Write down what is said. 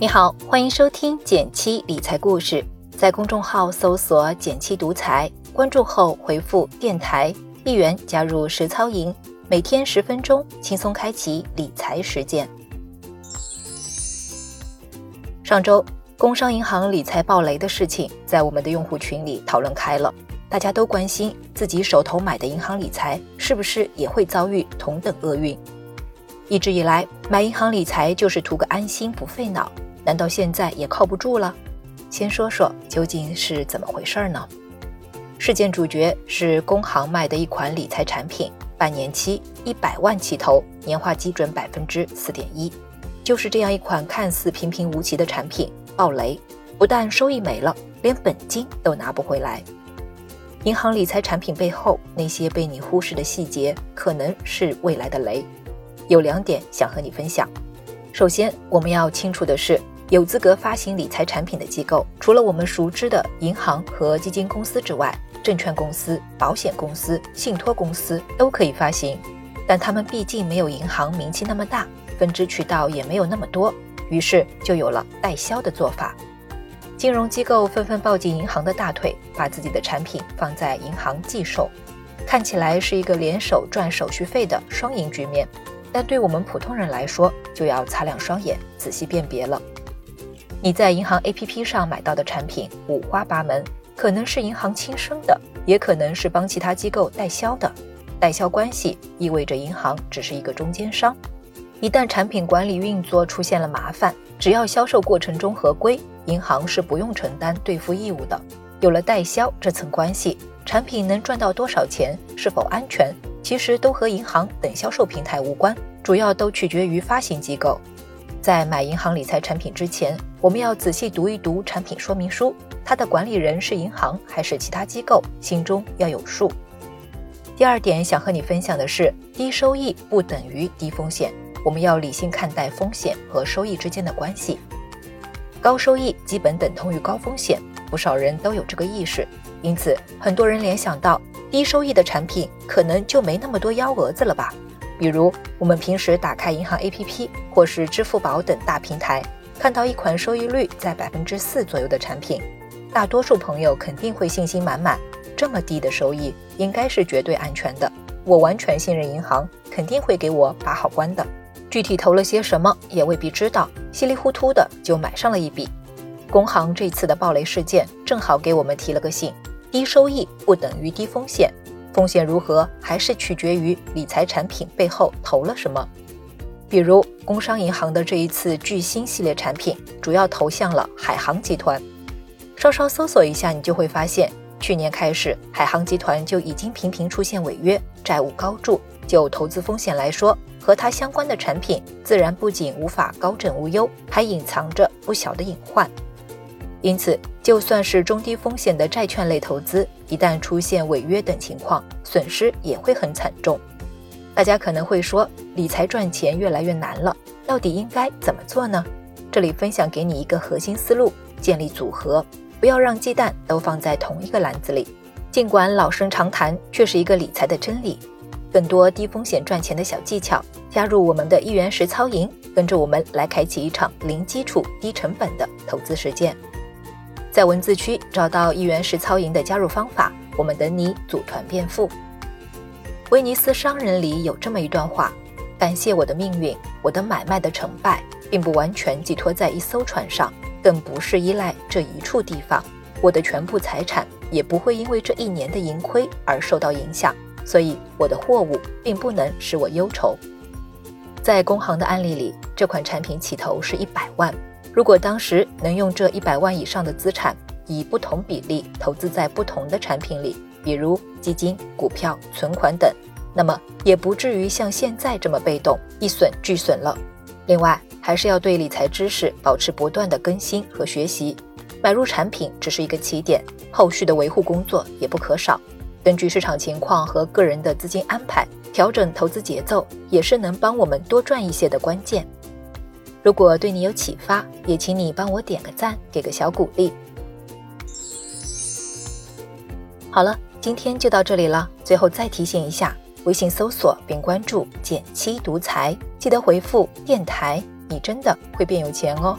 你好，欢迎收听减七理财故事，在公众号搜索“减七独裁，关注后回复“电台”一元加入实操营，每天十分钟，轻松开启理财实践。上周，工商银行理财暴雷的事情在我们的用户群里讨论开了，大家都关心自己手头买的银行理财是不是也会遭遇同等厄运。一直以来，买银行理财就是图个安心不费脑。难道现在也靠不住了？先说说究竟是怎么回事呢？事件主角是工行卖的一款理财产品，半年期一百万起投，年化基准百分之四点一。就是这样一款看似平平无奇的产品爆雷，不但收益没了，连本金都拿不回来。银行理财产品背后那些被你忽视的细节，可能是未来的雷。有两点想和你分享。首先，我们要清楚的是。有资格发行理财产品的机构，除了我们熟知的银行和基金公司之外，证券公司、保险公司、信托公司都可以发行，但他们毕竟没有银行名气那么大，分支渠道也没有那么多，于是就有了代销的做法。金融机构纷纷抱紧银行的大腿，把自己的产品放在银行寄售，看起来是一个联手赚手续费的双赢局面，但对我们普通人来说，就要擦亮双眼，仔细辨别了。你在银行 APP 上买到的产品五花八门，可能是银行亲生的，也可能是帮其他机构代销的。代销关系意味着银行只是一个中间商。一旦产品管理运作出现了麻烦，只要销售过程中合规，银行是不用承担兑付义务的。有了代销这层关系，产品能赚到多少钱，是否安全，其实都和银行等销售平台无关，主要都取决于发行机构。在买银行理财产品之前，我们要仔细读一读产品说明书，它的管理人是银行还是其他机构，心中要有数。第二点想和你分享的是，低收益不等于低风险，我们要理性看待风险和收益之间的关系。高收益基本等同于高风险，不少人都有这个意识，因此很多人联想到低收益的产品可能就没那么多幺蛾子了吧。比如，我们平时打开银行 APP 或是支付宝等大平台，看到一款收益率在百分之四左右的产品，大多数朋友肯定会信心满满，这么低的收益应该是绝对安全的，我完全信任银行，肯定会给我把好关的。具体投了些什么也未必知道，稀里糊涂的就买上了一笔。工行这次的暴雷事件正好给我们提了个醒：低收益不等于低风险。风险如何，还是取决于理财产品背后投了什么。比如，工商银行的这一次巨星系列产品，主要投向了海航集团。稍稍搜索一下，你就会发现，去年开始，海航集团就已经频频出现违约，债务高筑。就投资风险来说，和它相关的产品，自然不仅无法高枕无忧，还隐藏着不小的隐患。因此，就算是中低风险的债券类投资，一旦出现违约等情况，损失也会很惨重。大家可能会说，理财赚钱越来越难了，到底应该怎么做呢？这里分享给你一个核心思路：建立组合，不要让鸡蛋都放在同一个篮子里。尽管老生常谈，却是一个理财的真理。更多低风险赚钱的小技巧，加入我们的一元实操营，跟着我们来开启一场零基础、低成本的投资实践。在文字区找到一元实操营的加入方法，我们等你组团变富。威尼斯商人里有这么一段话：感谢我的命运，我的买卖的成败，并不完全寄托在一艘船上，更不是依赖这一处地方。我的全部财产也不会因为这一年的盈亏而受到影响，所以我的货物并不能使我忧愁。在工行的案例里，这款产品起投是一百万。如果当时能用这一百万以上的资产，以不同比例投资在不同的产品里，比如基金、股票、存款等，那么也不至于像现在这么被动，一损俱损了。另外，还是要对理财知识保持不断的更新和学习。买入产品只是一个起点，后续的维护工作也不可少。根据市场情况和个人的资金安排，调整投资节奏，也是能帮我们多赚一些的关键。如果对你有启发，也请你帮我点个赞，给个小鼓励。好了，今天就到这里了。最后再提醒一下，微信搜索并关注“减七独裁，记得回复“电台”，你真的会变有钱哦。